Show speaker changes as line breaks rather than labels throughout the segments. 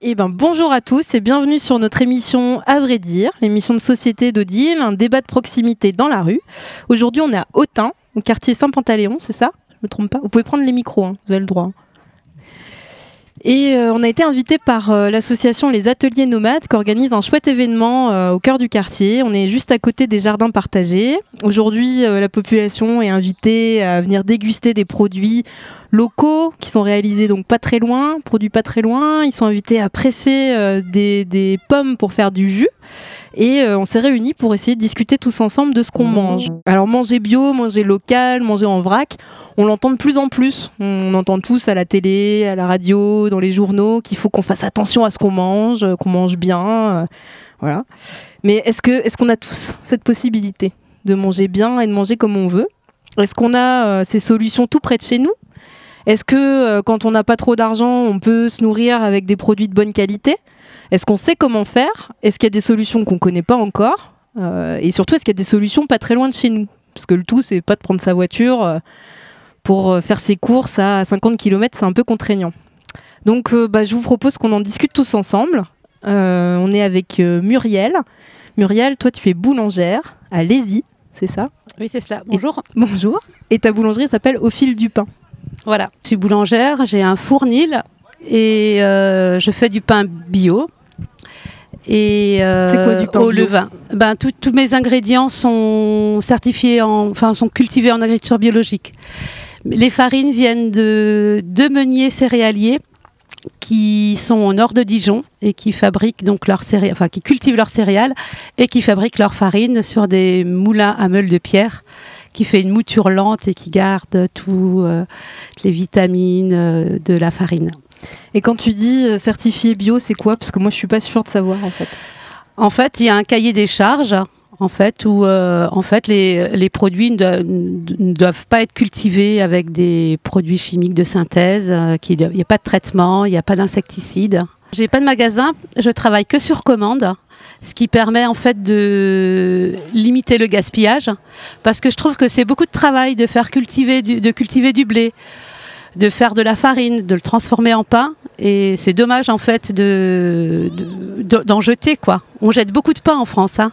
Eh ben, bonjour à tous et bienvenue sur notre émission À vrai dire, l'émission de société d'Odile, un débat de proximité dans la rue. Aujourd'hui, on est à Autun, au quartier Saint-Pantaléon, c'est ça? Je me trompe pas? Vous pouvez prendre les micros, hein, vous avez le droit. Et euh, on a été invité par euh, l'association Les Ateliers Nomades qui organise un chouette événement euh, au cœur du quartier. On est juste à côté des jardins partagés. Aujourd'hui, la population est invitée à venir déguster des produits locaux qui sont réalisés donc pas très loin, produits pas très loin. Ils sont invités à presser des, des pommes pour faire du jus et euh, on s'est réunis pour essayer de discuter tous ensemble de ce qu'on mange. Alors manger bio, manger local, manger en vrac, on l'entend de plus en plus. On entend tous à la télé, à la radio, dans les journaux qu'il faut qu'on fasse attention à ce qu'on mange, euh, qu'on mange bien, euh, voilà. Mais est-ce que est-ce qu'on a tous cette possibilité de manger bien et de manger comme on veut? Est-ce qu'on a ces solutions tout près de chez nous? Est-ce que quand on n'a pas trop d'argent, on peut se nourrir avec des produits de bonne qualité? Est-ce qu'on sait comment faire? Est-ce qu'il y a des solutions qu'on ne connaît pas encore? Euh, Et surtout, est-ce qu'il y a des solutions pas très loin de chez nous? Parce que le tout, c'est pas de prendre sa voiture euh, pour euh, faire ses courses à 50 km, c'est un peu contraignant. Donc, bah, je vous propose qu'on en discute tous ensemble. on est avec Muriel. Muriel, toi, tu es boulangère à Lézy, c'est ça?
Oui, c'est cela. Bonjour.
bonjour. Et ta boulangerie s'appelle Au fil du pain.
Voilà, je suis boulangère, j'ai un fournil et je fais du pain bio et
euh,
au levain. Ben, tous mes ingrédients sont certifiés, en, enfin sont cultivés en agriculture biologique. Les farines viennent de deux meuniers céréaliers qui sont au nord de Dijon et qui fabriquent donc leurs céréales, enfin qui cultivent leurs céréales et qui fabriquent leur farine sur des moulins à meules de pierre qui fait une mouture lente et qui garde toutes euh, les vitamines euh, de la farine.
Et quand tu dis euh, certifié bio, c'est quoi? Parce que moi, je suis pas sûre de savoir en fait.
En fait, il y a un cahier des charges. En fait, où euh, en fait les, les produits ne, doivent pas être cultivés avec des produits chimiques de synthèse. Euh, il n'y a pas de traitement, il n'y a pas d'insecticides. J'ai pas de magasin, je travaille que sur commande, ce qui permet en fait de limiter le gaspillage, parce que je trouve que c'est beaucoup de travail de faire cultiver de cultiver du blé, de faire de la farine, de le transformer en pain. Et c'est dommage en fait de, d'en jeter quoi. On jette beaucoup de pain en France. Hein.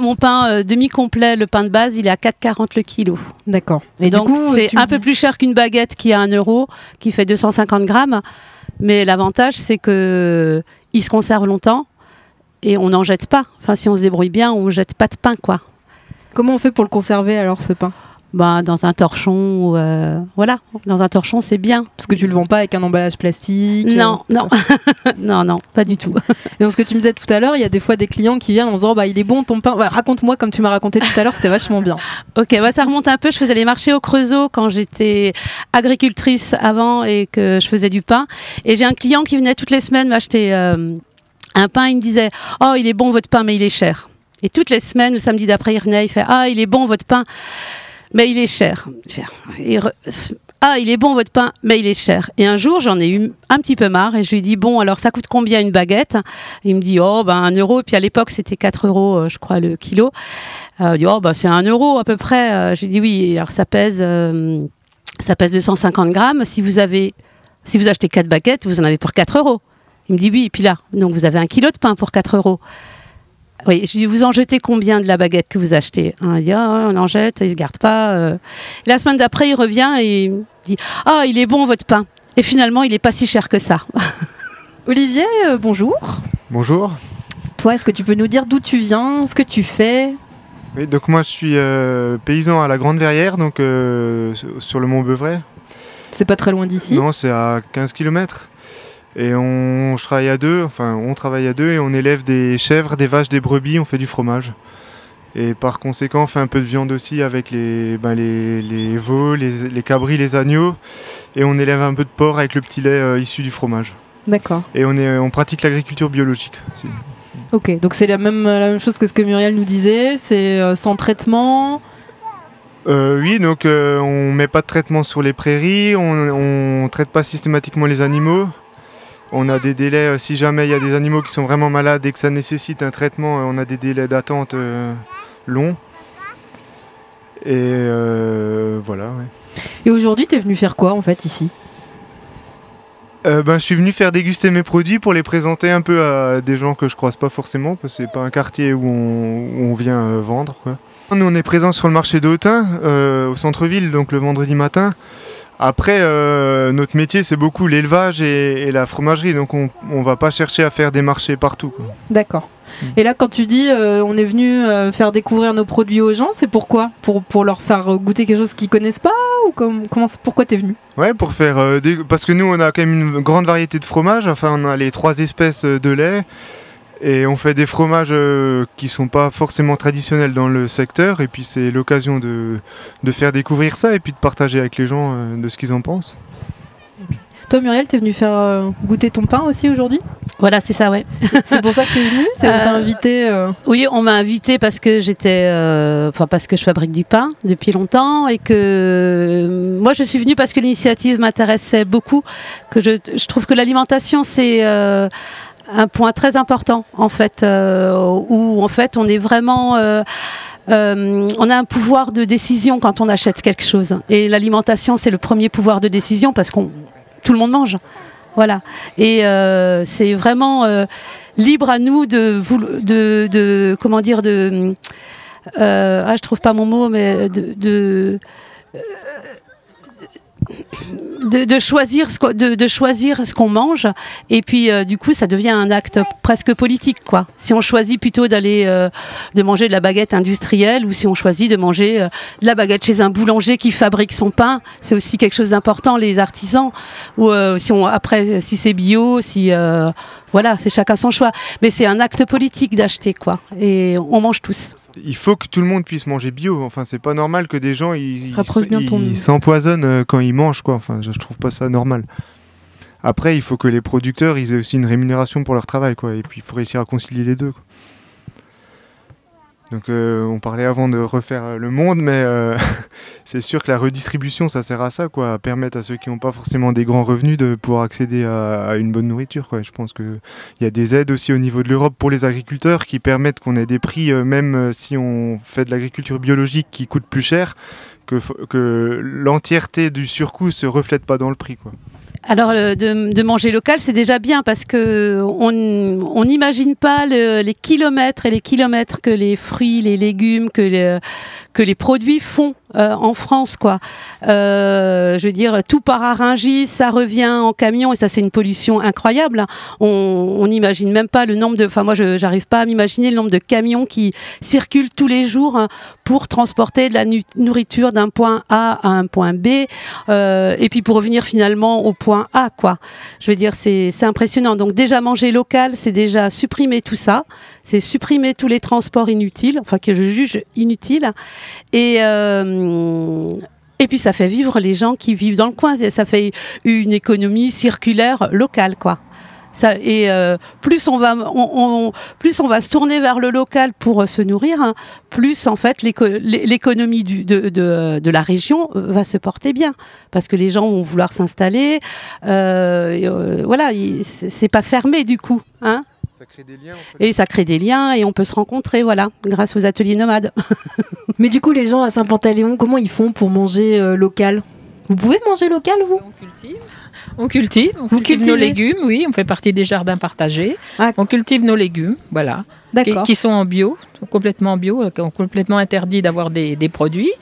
Mon pain euh, demi-complet, le pain de base, il est à 4,40 le kilo.
D'accord.
Et donc c'est un peu plus cher qu'une baguette qui a 1 euro, qui fait 250 grammes. Mais l'avantage c'est que il se conserve longtemps et on n'en jette pas. Enfin si on se débrouille bien, on jette pas de pain quoi.
Comment on fait pour le conserver alors ce pain?
Bah, dans un torchon, euh, voilà, dans un torchon, c'est bien.
Parce que tu le vends pas avec un emballage plastique
Non, euh, non, non, non, pas du tout.
Et donc, ce que tu me disais tout à l'heure, il y a des fois des clients qui viennent en disant, bah, il est bon ton pain. Raconte-moi comme tu m'as raconté tout à l'heure, c'était vachement bien.
ok, bah, ça remonte un peu. Je faisais les marchés au Creusot quand j'étais agricultrice avant et que je faisais du pain. Et j'ai un client qui venait toutes les semaines m'acheter euh, un pain. Il me disait, oh, il est bon votre pain, mais il est cher. Et toutes les semaines, le samedi d'après, il revenait, il fait, ah, il est bon votre pain mais il est cher. Ah, il est bon votre pain, mais il est cher. Et un jour, j'en ai eu un petit peu marre et je lui ai dit Bon, alors ça coûte combien une baguette? Il me dit Oh, ben un euro. Et puis à l'époque, c'était 4 euros, euh, je crois, le kilo. Euh, il dit Oh, ben c'est un euro à peu près. Euh, j'ai dit Oui, alors ça pèse, ça pèse 250 grammes. Si vous, avez, si vous achetez 4 baguettes, vous en avez pour 4 euros. Il me dit Oui, et puis là, donc vous avez un kilo de pain pour 4 euros. Oui, je dis, vous en jetez combien de la baguette que vous achetez Il dit, ah, on en jette, il se garde pas. Euh. La semaine d'après, il revient et il dit, ah, il est bon votre pain. Et finalement, il n'est pas si cher que ça.
Olivier, euh, bonjour.
Bonjour.
Toi, est-ce que tu peux nous dire d'où tu viens, ce que tu fais?
Oui, donc moi, je suis euh, paysan à la Grande Verrière, donc sur le Mont Beuvray.
C'est pas très loin d'ici?
Non, c'est à 15 km. Et on, travaille à deux, enfin on travaille à deux et on élève des chèvres, des vaches, des brebis, on fait du fromage. Et par conséquent, on fait un peu de viande aussi avec les, ben les, les, veaux, les, les, cabris, les agneaux. Et on élève un peu de porc avec le petit lait euh, issu du fromage.
D'accord.
Et on, est, on pratique l'agriculture biologique aussi.
Ok, donc c'est la même, la même chose que ce que Muriel nous disait, c'est euh, sans traitement
euh, Oui, donc on met pas de traitement sur les prairies, on ne traite pas systématiquement les animaux. On a des délais, euh, si jamais il y a des animaux qui sont vraiment malades et que ça nécessite un traitement, euh, on a des délais d'attente euh, longs. Et voilà,
Et aujourd'hui, tu es venu faire quoi en fait ici?
Euh, ben, je suis venu faire déguster mes produits pour les présenter un peu à des gens que je croise pas forcément, parce que c'est pas un quartier où on, vient euh, vendre. Nous, on est présent sur le marché d'Autun, au centre-ville, donc le vendredi matin. Après, notre métier, c'est beaucoup l'élevage et, la fromagerie, donc on ne va pas chercher à faire des marchés partout.
D'accord. Mm. Et là, quand tu dis on est venu faire découvrir nos produits aux gens, c'est pourquoi? Pour, pour leur faire goûter quelque chose qu'ils connaissent pas ou comme, comment, pourquoi tu es venu?
Ouais, pour faire euh, des... parce que nous on a quand même une grande variété de fromages. Enfin, on a les trois espèces euh, de lait et on fait des fromages euh, qui sont pas forcément traditionnels dans le secteur. Et puis c'est l'occasion de, de, faire découvrir ça et puis de partager avec les gens de ce qu'ils en pensent.
Toi, Muriel, tu es venue faire euh, goûter ton pain aussi aujourd'hui?
Voilà, c'est ça, ouais.
c'est pour ça que tu es venue? C'est on t'a euh, invité euh
Oui, on m'a invité parce que j'étais, enfin parce que je fabrique du pain depuis longtemps et que moi je suis venue parce que l'initiative m'intéressait beaucoup. Que je, je trouve que l'alimentation c'est un point très important en fait, où en fait on est vraiment euh, on a un pouvoir de décision quand on achète quelque chose. Et l'alimentation, c'est le premier pouvoir de décision parce qu'on tout le monde mange. Voilà. Et euh, c'est vraiment euh, libre à nous de, de, de comment dire, de. Euh, ah, je trouve pas mon mot, mais de de, choisir ce de, de, choisir ce qu'on mange. Et puis euh, du coup ça devient un acte presque politique quoi. Si on choisit plutôt d'aller euh, de manger de la baguette industrielle ou si on choisit de manger euh, de la baguette chez un boulanger qui fabrique son pain c'est aussi quelque chose d'important les artisans. Ou si on après si c'est bio si voilà c'est chacun son choix. Mais c'est un acte politique d'acheter quoi. Et on mange tous
il faut que tout le monde puisse manger bio. Enfin, c'est pas normal que des gens ils s'empoisonnent euh, quand ils mangent quoi. Enfin, je, trouve pas ça normal. Après, il faut que les producteurs ils aient aussi une rémunération pour leur travail quoi. Et puis il faut réussir à concilier les deux. Donc euh, on parlait avant de refaire euh, le monde, mais euh, c'est sûr que la redistribution, ça sert à ça, quoi, à permettre à ceux qui n'ont pas forcément des grands revenus de pouvoir accéder à, une bonne nourriture. Je pense qu'il y a des aides aussi au niveau de l'Europe pour les agriculteurs qui permettent qu'on ait des prix, même si on fait de l'agriculture biologique qui coûte plus cher, que, que l'entièreté du surcoût se reflète pas dans le prix. Quoi.
Alors de, manger local, c'est déjà bien parce que on n'imagine pas les kilomètres et les kilomètres que les fruits, les légumes, que les, que les produits font euh, en France, quoi. Euh, je veux dire, tout part à Rungis, ça revient en camion et ça c'est une pollution incroyable. On n'imagine même pas le nombre de, enfin moi je j'arrive pas à m'imaginer le nombre de camions qui circulent tous les jours hein, pour transporter de la nourriture d'un point A à un point B euh, et puis pour revenir finalement au point A, quoi. Je veux dire, c'est impressionnant. Donc déjà manger local, c'est déjà supprimer tout ça, c'est supprimer tous les transports inutiles, enfin que je juge inutiles et euh, et puis ça fait vivre les gens qui vivent dans le coin. Ça fait une économie circulaire locale, quoi. Ça, et euh, plus on va, on, plus on va se tourner vers le local pour euh, se nourrir, hein, plus en fait l'économie de, de, de, la région va se porter bien, parce que les gens vont vouloir s'installer. Euh, voilà, c'est pas fermé du coup, hein.
Ça crée des liens.
Et ça crée des liens et on peut se rencontrer, voilà, grâce aux ateliers nomades.
Mais du coup, les gens à Saint-Pantaléon, comment ils font pour manger euh, local? Vous pouvez manger local, vous
On cultive. On cultive, on Vous cultive nos légumes, oui, on fait partie des jardins partagés. Ah. On cultive nos légumes, voilà, qui, qui, sont en bio, complètement bio, complètement interdit d'avoir des, des produits.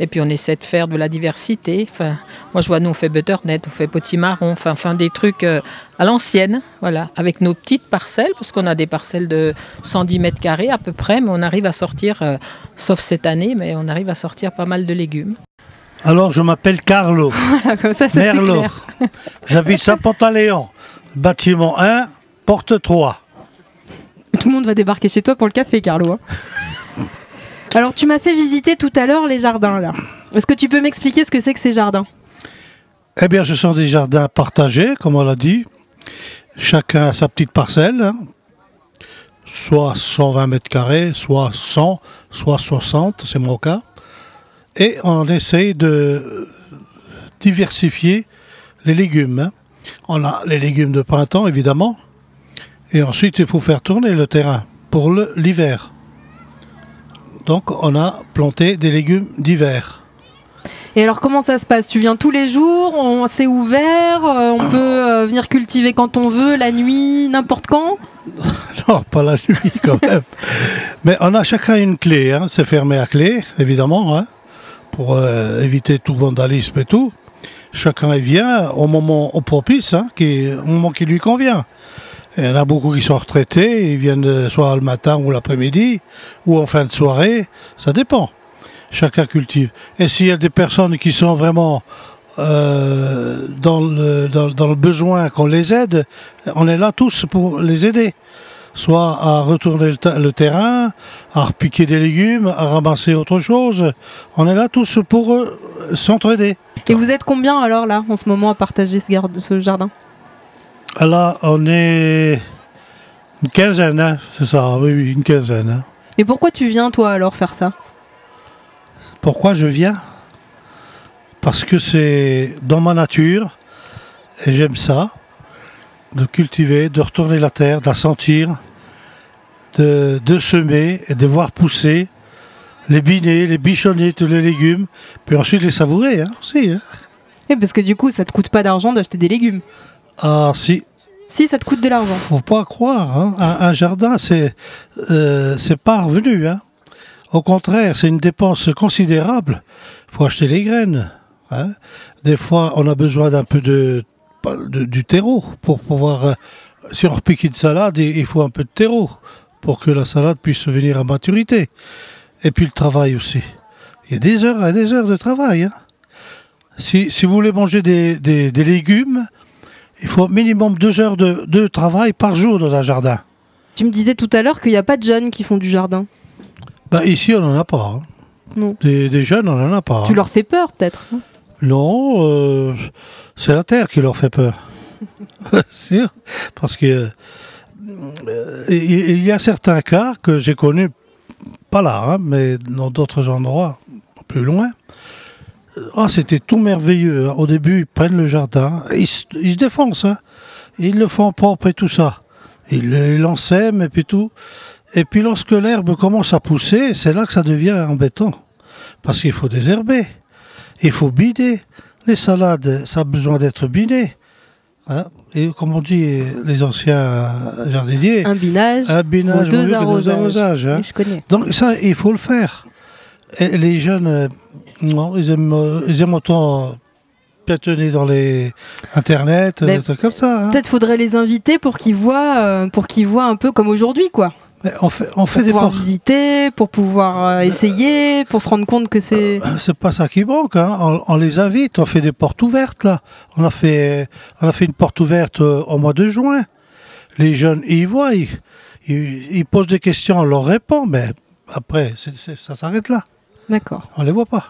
Et puis on essaie de faire de la diversité. Enfin, moi je vois, nous on fait butternut, on fait potimarron, enfin, enfin des trucs euh, à l'ancienne, voilà, avec nos petites parcelles, parce qu'on a des parcelles de 110 mètres carrés à peu près, mais on arrive à sortir, euh, sauf cette année, mais on arrive à sortir pas mal de légumes.
Alors je m'appelle Carlo
voilà, comme ça, ça Merlot.
J'habite Saint-Pantaléon, bâtiment 1, porte 3.
Tout le monde va débarquer chez toi pour le café, Carlo. Hein. Alors, tu m'as fait visiter tout à l'heure les jardins, là. Est-ce que tu peux m'expliquer ce que c'est que ces jardins?
Eh bien, ce sont des jardins partagés, comme on l'a dit. Chacun a sa petite parcelle, hein. soit 120 mètres carrés, soit 100, soit 60, c'est mon cas. Et on essaye de diversifier les légumes. Hein. On a les légumes de printemps, évidemment. Et ensuite, il faut faire tourner le terrain pour l'hiver. Donc on a planté des légumes d'hiver.
Et alors comment ça se passe? Tu viens tous les jours On s'est ouvert On peut venir cultiver quand on veut, la nuit, n'importe quand?
Non, pas la nuit quand même. Mais on a chacun une clé. Hein. C'est fermé à clé, évidemment, hein, pour éviter tout vandalisme et tout. Chacun vient au moment propice, hein, au moment qui lui convient. Il y en a beaucoup qui sont retraités, ils viennent soit le matin ou l'après-midi, ou en fin de soirée, ça dépend. Chacun cultive. Et s'il y a des personnes qui sont vraiment euh, dans, le besoin qu'on les aide, on est là tous pour les aider. Soit à retourner le, terrain, à repiquer des légumes, à ramasser autre chose. On est là tous pour euh, s'entraider.
Et vous êtes combien alors là, en ce moment, à partager ce jardin?
Là, on est une quinzaine, hein, c'est ça, oui, une quinzaine. Hein.
Et pourquoi tu viens, toi, alors, faire ça?
Pourquoi je viens? Parce que c'est dans ma nature, et j'aime ça, de cultiver, de retourner la terre, de la sentir, de, semer et de voir pousser les binets, les bichonner, tous les légumes, puis ensuite les savourer hein, aussi. Hein.
Et parce que du coup, ça te coûte pas d'argent d'acheter des légumes.
Ah si.
Si, ça te coûte de l'argent.
Faut pas croire. Hein. Un, jardin, c'est euh, c'est pas revenu. Hein. Au contraire, c'est une dépense considérable. Il faut acheter les graines. Hein. Des fois, on a besoin d'un peu de, du terreau pour pouvoir. Euh, si on repique une salade, il faut un peu de terreau pour que la salade puisse venir à maturité. Et puis le travail aussi. Il y a des heures et des heures de travail. Hein. Si, si, vous voulez manger des, des, des légumes, il faut minimum deux heures de, travail par jour dans un jardin.
Tu me disais tout à l'heure qu'il n'y a pas de jeunes qui font du jardin.
Bah, ici, on n'en a pas. Hein. Non. Des, jeunes, on n'en a pas.
Tu hein. leur fais peur, peut-être
Non, euh, c'est la terre qui leur fait peur. sûr. Parce que euh, il y a certains cas que j'ai connus, pas là, hein, mais dans d'autres endroits, plus loin, ah, c'était tout merveilleux. Hein. Au début, ils prennent le jardin, ils, se défoncent, hein. ils le font propre et tout ça. Ils l'ensèment et puis tout. Et puis lorsque l'herbe commence à pousser, c'est là que ça devient embêtant. Parce qu'il faut désherber, il faut bider. Les salades, ça a besoin d'être biné. Hein? et comme on dit les anciens jardiniers,
un binage,
un binage
deux arrosages.
Je connais. Donc ça, il faut le faire. Et les jeunes non, ils aiment, ils aiment autant piétonner dans les internet, des trucs comme ça.
Hein. Peut-être faudrait les inviter pour qu'ils voient, euh, pour qu'ils voient un peu comme aujourd'hui, quoi.
On fait, on fait
pour
des
pouvoir visiter, pour pouvoir euh, essayer, pour se rendre compte que c'est.
c'est pas ça qui manque. Hein. On, les invite. On fait des portes ouvertes là. On a fait, on a fait une porte ouverte au mois de juin. Les jeunes ils voient, ils, ils, posent des questions, on leur répond, mais après ça s'arrête là.
D'accord.
On les voit pas.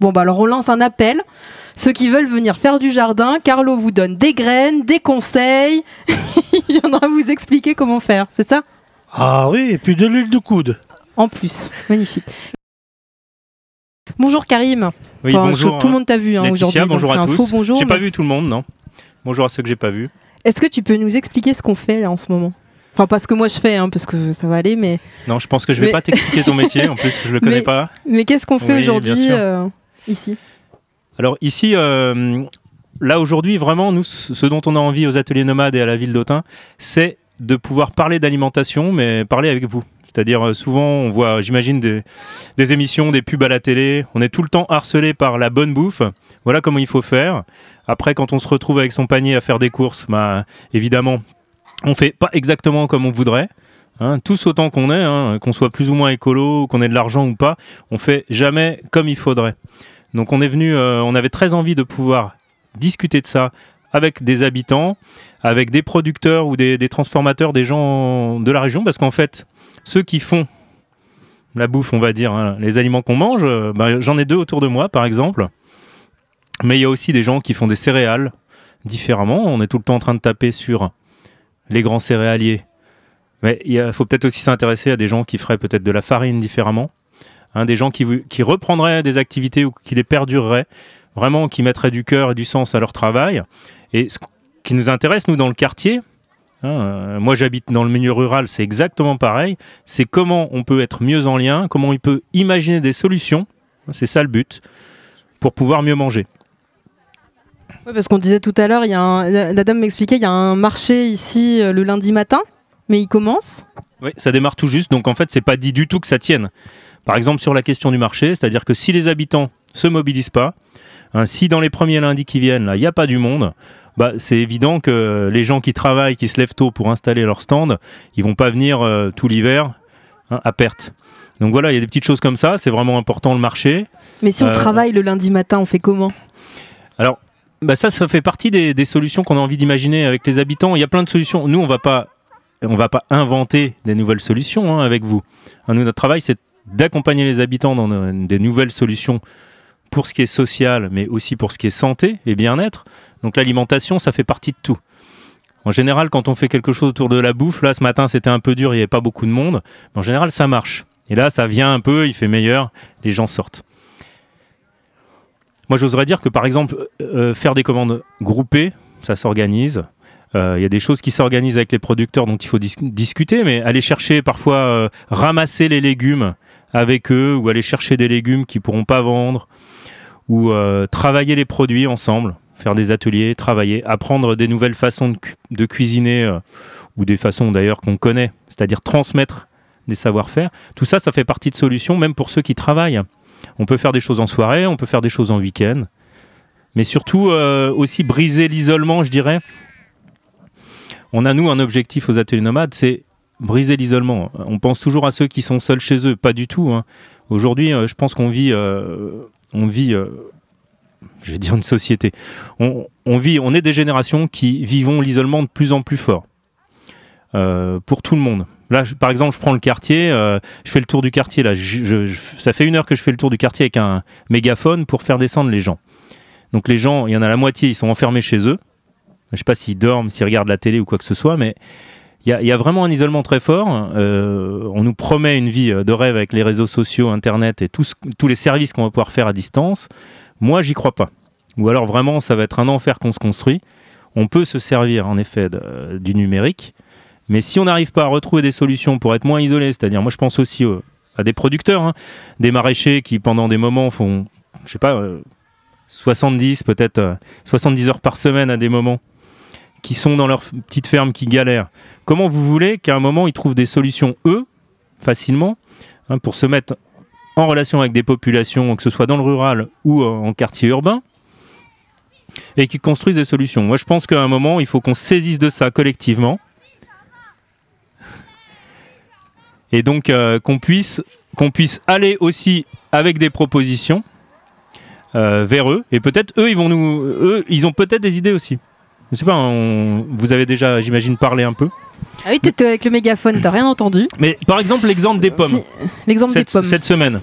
Bon, bah alors on lance un appel. Ceux qui veulent venir faire du jardin, Carlo vous donne des graines, des conseils. Il viendra vous expliquer comment faire, c'est ça?
Ah oui, et puis de l'huile de coude.
En plus, magnifique. Bonjour Karim.
Oui, bonjour.
tout le monde t'a vu hein, aujourd'hui.
Bonjour à tous. J'ai pas vu tout le monde, non. Bonjour à ceux que j'ai pas vus.
Est-ce que tu peux nous expliquer ce qu'on fait là en ce moment? Enfin, pas ce que moi je fais, hein, parce que ça va aller, mais.
Non, je pense que je vais pas t'expliquer ton métier. En plus, je le connais pas.
Mais qu'est-ce qu'on fait aujourd'hui ici?
Alors ici, euh, là aujourd'hui, vraiment, nous, ce dont on a envie aux ateliers nomades et à la ville d'Autun, c'est de pouvoir parler d'alimentation, mais parler avec vous. C'est-à-dire, euh, souvent, on voit, j'imagine, des, émissions, des pubs à la télé. On est tout le temps harcelé par la bonne bouffe. Voilà comment il faut faire. Après, quand on se retrouve avec son panier à faire des courses, bah, évidemment, on fait pas exactement comme on voudrait. Hein, tous autant qu'on est, hein, qu'on soit plus ou moins écolo, qu'on ait de l'argent ou pas, on fait jamais comme il faudrait. Donc on est venu, euh, on avait très envie de pouvoir discuter de ça avec des habitants, avec des producteurs ou des, transformateurs, des gens de la région, parce qu'en fait, ceux qui font la bouffe, on va dire, hein, les aliments qu'on mange, euh, bah, j'en ai deux autour de moi, par exemple. Mais il y a aussi des gens qui font des céréales différemment. On est tout le temps en train de taper sur les grands céréaliers. Mais il faut peut-être aussi s'intéresser à des gens qui feraient peut-être de la farine différemment, hein, des gens qui, qui reprendraient des activités ou qui les perdureraient, vraiment qui mettraient du cœur et du sens à leur travail. Et ce qui nous intéresse, nous, dans le quartier, hein, euh, moi j'habite dans le milieu rural, c'est exactement pareil, c'est comment on peut être mieux en lien, comment on peut imaginer des solutions, c'est ça le but, pour pouvoir mieux manger.
Oui, parce qu'on disait tout à l'heure, la dame m'expliquait, il y a un marché ici le lundi matin, mais il commence.
Oui, ça démarre tout juste, donc en fait, c'est pas dit du tout que ça tienne. Par exemple, sur la question du marché, c'est-à-dire que si les habitants se mobilisent pas, hein, si dans les premiers lundis qui viennent, là, il n'y a pas du monde, bah, c'est évident que les gens qui travaillent, qui se lèvent tôt pour installer leur stand, ils vont pas venir euh, tout l'hiver hein, à perte. Donc voilà, il y a des petites choses comme ça, c'est vraiment important le marché.
Mais si on euh, travaille le lundi matin, on fait comment?
Alors, bah ça, ça fait partie des, solutions qu'on a envie d'imaginer avec les habitants. Il y a plein de solutions. Nous, on va pas, on va pas inventer des nouvelles solutions hein, avec vous. Nous, notre travail, c'est d'accompagner les habitants dans des nouvelles solutions pour ce qui est social, mais aussi pour ce qui est santé et bien-être. Donc l'alimentation, ça fait partie de tout. En général, quand on fait quelque chose autour de la bouffe, là ce matin c'était un peu dur, il n'y avait pas beaucoup de monde, mais en général ça marche. Et là ça vient un peu, il fait meilleur, les gens sortent. Moi j'oserais dire que par exemple, euh, faire des commandes groupées, ça s'organise. Euh, il y a des choses qui s'organisent avec les producteurs dont il faut discuter, mais aller chercher parfois euh, ramasser les légumes avec eux ou aller chercher des légumes qu'ils pourront pas vendre ou euh, travailler les produits ensemble, faire des ateliers, travailler, apprendre des nouvelles façons de, cuisiner euh, ou des façons d'ailleurs qu'on connaît, c'est-à-dire transmettre des savoir-faire. Tout ça, ça fait partie de solutions, même pour ceux qui travaillent. On peut faire des choses en soirée, on peut faire des choses en week-end, mais surtout euh, aussi briser l'isolement, je dirais. On a nous un objectif aux ateliers nomades, c'est briser l'isolement. On pense toujours à ceux qui sont seuls chez eux, pas du tout. Hein. Aujourd'hui, je pense qu'on vit on vit, euh, je vais dire une société, on, vit, on est des générations qui vivons l'isolement de plus en plus fort. Euh, pour tout le monde. Là, par exemple, je prends le quartier, euh, je fais le tour du quartier. Là, ça fait une heure que je fais le tour du quartier avec un mégaphone pour faire descendre les gens. Donc les gens, il y en a la moitié, ils sont enfermés chez eux. Je sais pas s'ils dorment, s'ils regardent la télé ou quoi que ce soit, mais il y, a vraiment un isolement très fort. Euh, on nous promet une vie de rêve avec les réseaux sociaux, Internet et tous les services qu'on va pouvoir faire à distance. Moi, j'y crois pas. Ou alors vraiment, ça va être un enfer qu'on se construit. On peut se servir en effet du numérique, mais si on n'arrive pas à retrouver des solutions pour être moins isolé, c'est-à-dire, moi je pense aussi à des producteurs, hein, des maraîchers qui pendant des moments font, je sais pas, 70 euh, peut-être 70 euh, heures par semaine à des moments qui sont dans leur petite ferme, qui galèrent, comment vous voulez qu'à un moment ils trouvent des solutions, eux, facilement, hein, pour se mettre en relation avec des populations, que ce soit dans le rural ou en quartier urbain, et qui construisent des solutions? Moi, je pense qu'à un moment, il faut qu'on saisisse de ça collectivement, et donc euh, qu'on puisse, qu'on puisse aller aussi avec des propositions euh, vers eux, et peut-être eux, ils vont nous, eux, ils ont peut-être des idées aussi. Je sais pas, vous avez déjà, j'imagine, parlé un peu.
Ah oui, t'étais avec le mégaphone, t'as rien entendu.
Mais par exemple, l'exemple des pommes.
L'exemple des pommes.
Cette semaine,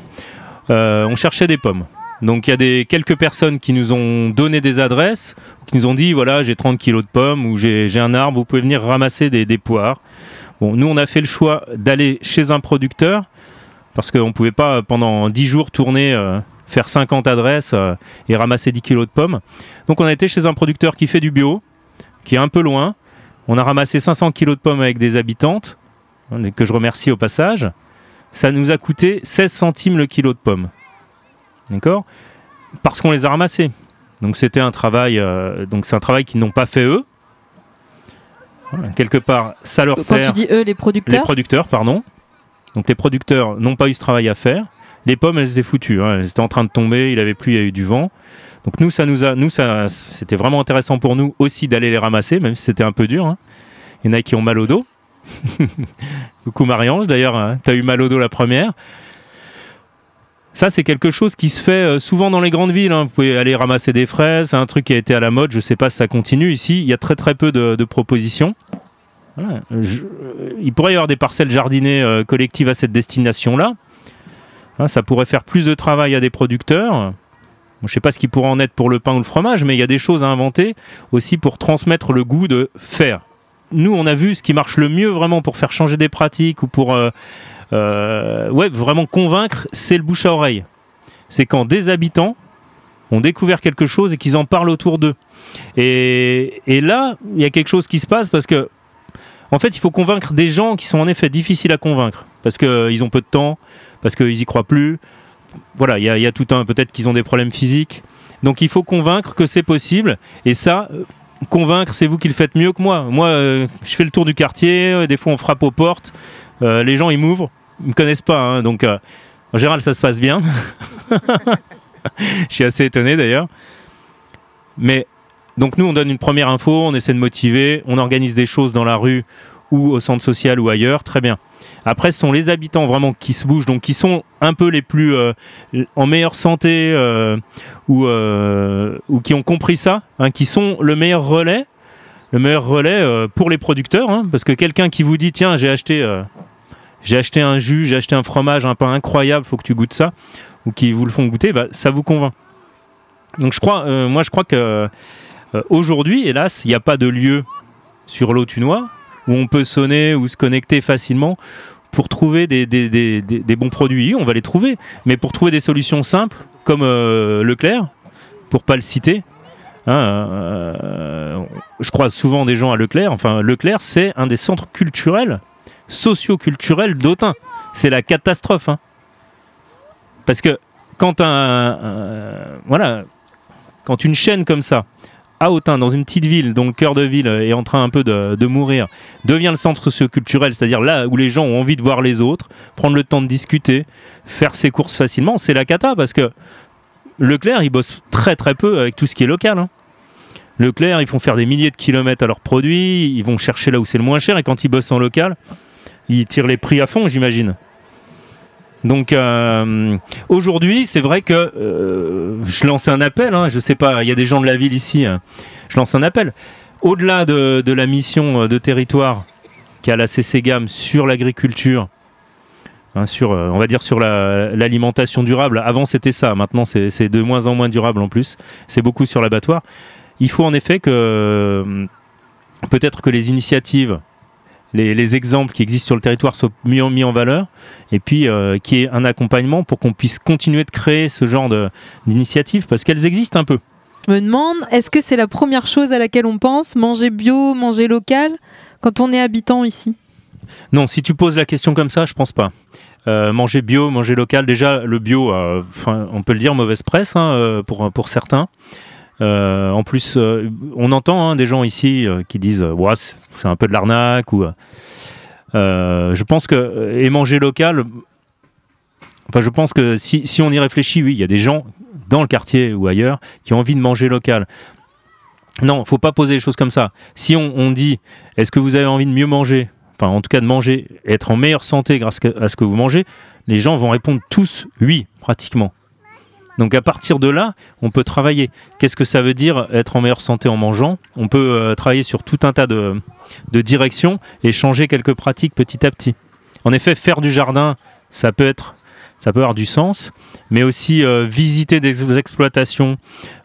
euh, on cherchait des pommes. Donc il y a des, quelques personnes qui nous ont donné des adresses, qui nous ont dit voilà, j'ai 30 kilos de pommes ou j'ai un arbre, vous pouvez venir ramasser des, des poires. Bon, nous, on a fait le choix d'aller chez un producteur parce qu'on ne pouvait pas pendant 10 jours tourner. Euh, faire 50 adresses euh, et ramasser 10 kilos de pommes. Donc on a été chez un producteur qui fait du bio, qui est un peu loin. On a ramassé 500 kilos de pommes avec des habitantes, hein, que je remercie au passage. Ça nous a coûté 16 centimes le kilo de pommes. D'accord? Parce qu'on les a ramassés. Donc c'était un travail, euh, donc c'est un travail qu'ils n'ont pas fait eux. quelque part, ça leur sert.
Quand tu dis eux, les producteurs.
Les producteurs, pardon. Donc les producteurs n'ont pas eu ce travail à faire. Les pommes, elles étaient foutues. Hein. Elles étaient en train de tomber. Il avait plu, il y a eu du vent. Donc nous, c'était vraiment intéressant pour nous aussi d'aller les ramasser, même si c'était un peu dur. Hein. Il y en a qui ont mal au dos. Coucou Marie-Ange, d'ailleurs, hein, eu mal au dos la première. Ça, c'est quelque chose qui se fait euh, souvent dans les grandes villes. Hein. Vous pouvez aller ramasser des fraises, un truc qui a été à la mode. Je ne sais pas si ça continue. Ici, il y a très très peu de, propositions. il pourrait y avoir des parcelles jardinées euh, collectives à cette destination-là. ça pourrait faire plus de travail à des producteurs je ne sais pas ce qui pourrait en être pour le pain ou le fromage, mais il y a des choses à inventer aussi pour transmettre le goût de faire. Nous, on a vu ce qui marche le mieux vraiment pour faire changer des pratiques ou pour euh, euh, ouais, vraiment convaincre, c'est le bouche à oreille. C'est quand des habitants ont découvert quelque chose et qu'ils en parlent autour d'eux. Et, là, il y a quelque chose qui se passe parce que, en fait, il faut convaincre des gens qui sont en effet difficiles à convaincre parce qu'ils ont peu de temps, parce qu'ils y croient plus, voilà, il y, a tout un. Peut-être qu'ils ont des problèmes physiques. Donc il faut convaincre que c'est possible. Et ça, convaincre, c'est vous qui le faites mieux que moi. Moi, je fais le tour du quartier. Des fois, on frappe aux portes. les gens, ils m'ouvrent. Ils me connaissent pas. Hein, donc, en général, ça se passe bien. Je suis assez étonné d'ailleurs. Mais donc nous, on donne une première info, on essaie de motiver, on organise des choses dans la rue ou au centre social ou ailleurs, très bien. Après, ce sont les habitants vraiment qui se bougent, donc qui sont un peu les plus euh, en meilleure santé euh, ou, euh, ou qui ont compris ça, hein, qui sont le meilleur relais, le meilleur relais pour les producteurs, hein, parce que quelqu'un qui vous dit tiens j'ai acheté j'ai acheté un jus, j'ai acheté un fromage, un pain incroyable, faut que tu goûtes ça, ou qui vous le font goûter, bah, ça vous convainc. Donc je crois, moi je crois que aujourd'hui, hélas, il n'y a pas de lieu sur l'Autunois où on peut sonner ou se connecter facilement pour trouver des, bons produits. On va les trouver, mais pour trouver des solutions simples, comme euh, Leclerc, pour pas le citer. Hein, euh, je crois souvent des gens à Leclerc. Enfin, Leclerc, c'est un des centres culturels, socio-culturels d'Autun. C'est la catastrophe. Hein. Parce que quand un, voilà, quand une chaîne comme ça à Autun, dans une petite ville dont le cœur de ville est en train un peu de, mourir, devient le centre socioculturel, c'est-à-dire là où les gens ont envie de voir les autres, prendre le temps de discuter, faire ses courses facilement, c'est la cata parce que Leclerc, il bosse très très peu avec tout ce qui est local. Hein. Leclerc, ils font faire des milliers de kilomètres à leurs produits, ils vont chercher là où c'est le moins cher et quand ils bossent en local, ils tirent les prix à fond, j'imagine. Donc euh, aujourd'hui, c'est vrai que euh, je lance un appel. Hein, je sais pas, il y a des gens de la ville ici. Hein. je lance un appel. Au-delà de, la mission euh, de territoire qu'a la CCGAM sur l'agriculture, hein, sur, on va dire sur l'alimentation durable. Avant c'était ça, maintenant c'est de moins en moins durable en plus. C'est beaucoup sur l'abattoir. Il faut en effet que peut-être que les initiatives les, exemples qui existent sur le territoire soient mis en, mis en valeur et puis euh, qu'il y ait un accompagnement pour qu'on puisse continuer de créer ce genre d'initiatives parce qu'elles existent un peu.
Je me demande, est-ce que c'est la première chose à laquelle on pense, manger bio, manger local, quand on est habitant ici?
Non, si tu poses la question comme ça, je pense pas. Euh, manger bio, manger local, déjà le bio, euh, on peut le dire, mauvaise presse hein, pour, pour certains. Euh, en plus, euh, on entend hein, des gens ici euh, qui disent ouais, c'est un peu de l'arnaque ou. je pense que et manger local. Enfin, je pense que si, on y réfléchit, oui, il y a des gens dans le quartier ou ailleurs qui ont envie de manger local. Non, faut pas poser les choses comme ça. Si on, on dit, est-ce que vous avez envie de mieux manger? Enfin, en tout cas, de manger, être en meilleure santé grâce à ce que vous mangez. Les gens vont répondre tous oui, pratiquement. Donc à partir de là, on peut travailler. Qu'est-ce que ça veut dire être en meilleure santé en mangeant? On peut euh, travailler sur tout un tas de, directions et changer quelques pratiques petit à petit. En effet, faire du jardin, ça peut être ça peut avoir du sens, mais aussi euh, visiter des exploitations,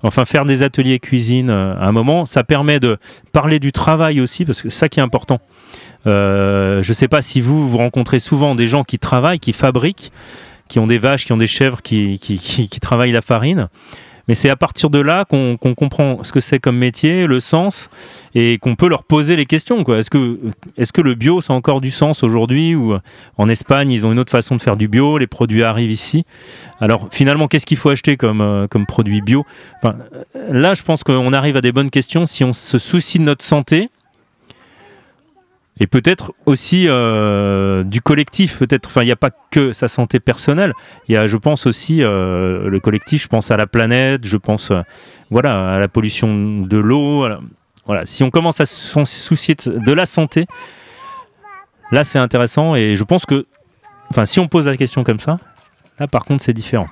enfin faire des ateliers cuisine euh, à un moment, ça permet de parler du travail aussi, parce que c'est ça qui est important. je ne sais pas si vous, vous rencontrez souvent des gens qui travaillent, qui fabriquent, qui ont des vaches, qui ont des chèvres, qui, qui, travaillent la farine. Mais c'est à partir de là qu'on comprend ce que c'est comme métier, le sens, et qu'on peut leur poser les questions. Est-ce que, est que le bio, ça a encore du sens aujourd'hui Ou en Espagne, ils ont une autre façon de faire du bio, les produits arrivent ici. Alors finalement, qu'est-ce qu'il faut acheter comme, euh, comme produit bio? Là, je pense qu'on arrive à des bonnes questions si on se soucie de notre santé et peut-être aussi euh, du collectif. Peut-être, enfin, il n'y a pas que sa santé personnelle. Il y a, je pense aussi euh, le collectif. Je pense à la planète. Je pense, euh, voilà, à la pollution de l'eau. Voilà. Si on commence à se soucier de la santé, là, c'est intéressant. Et je pense que, enfin, si on pose la question comme ça, là, par contre, c'est différent.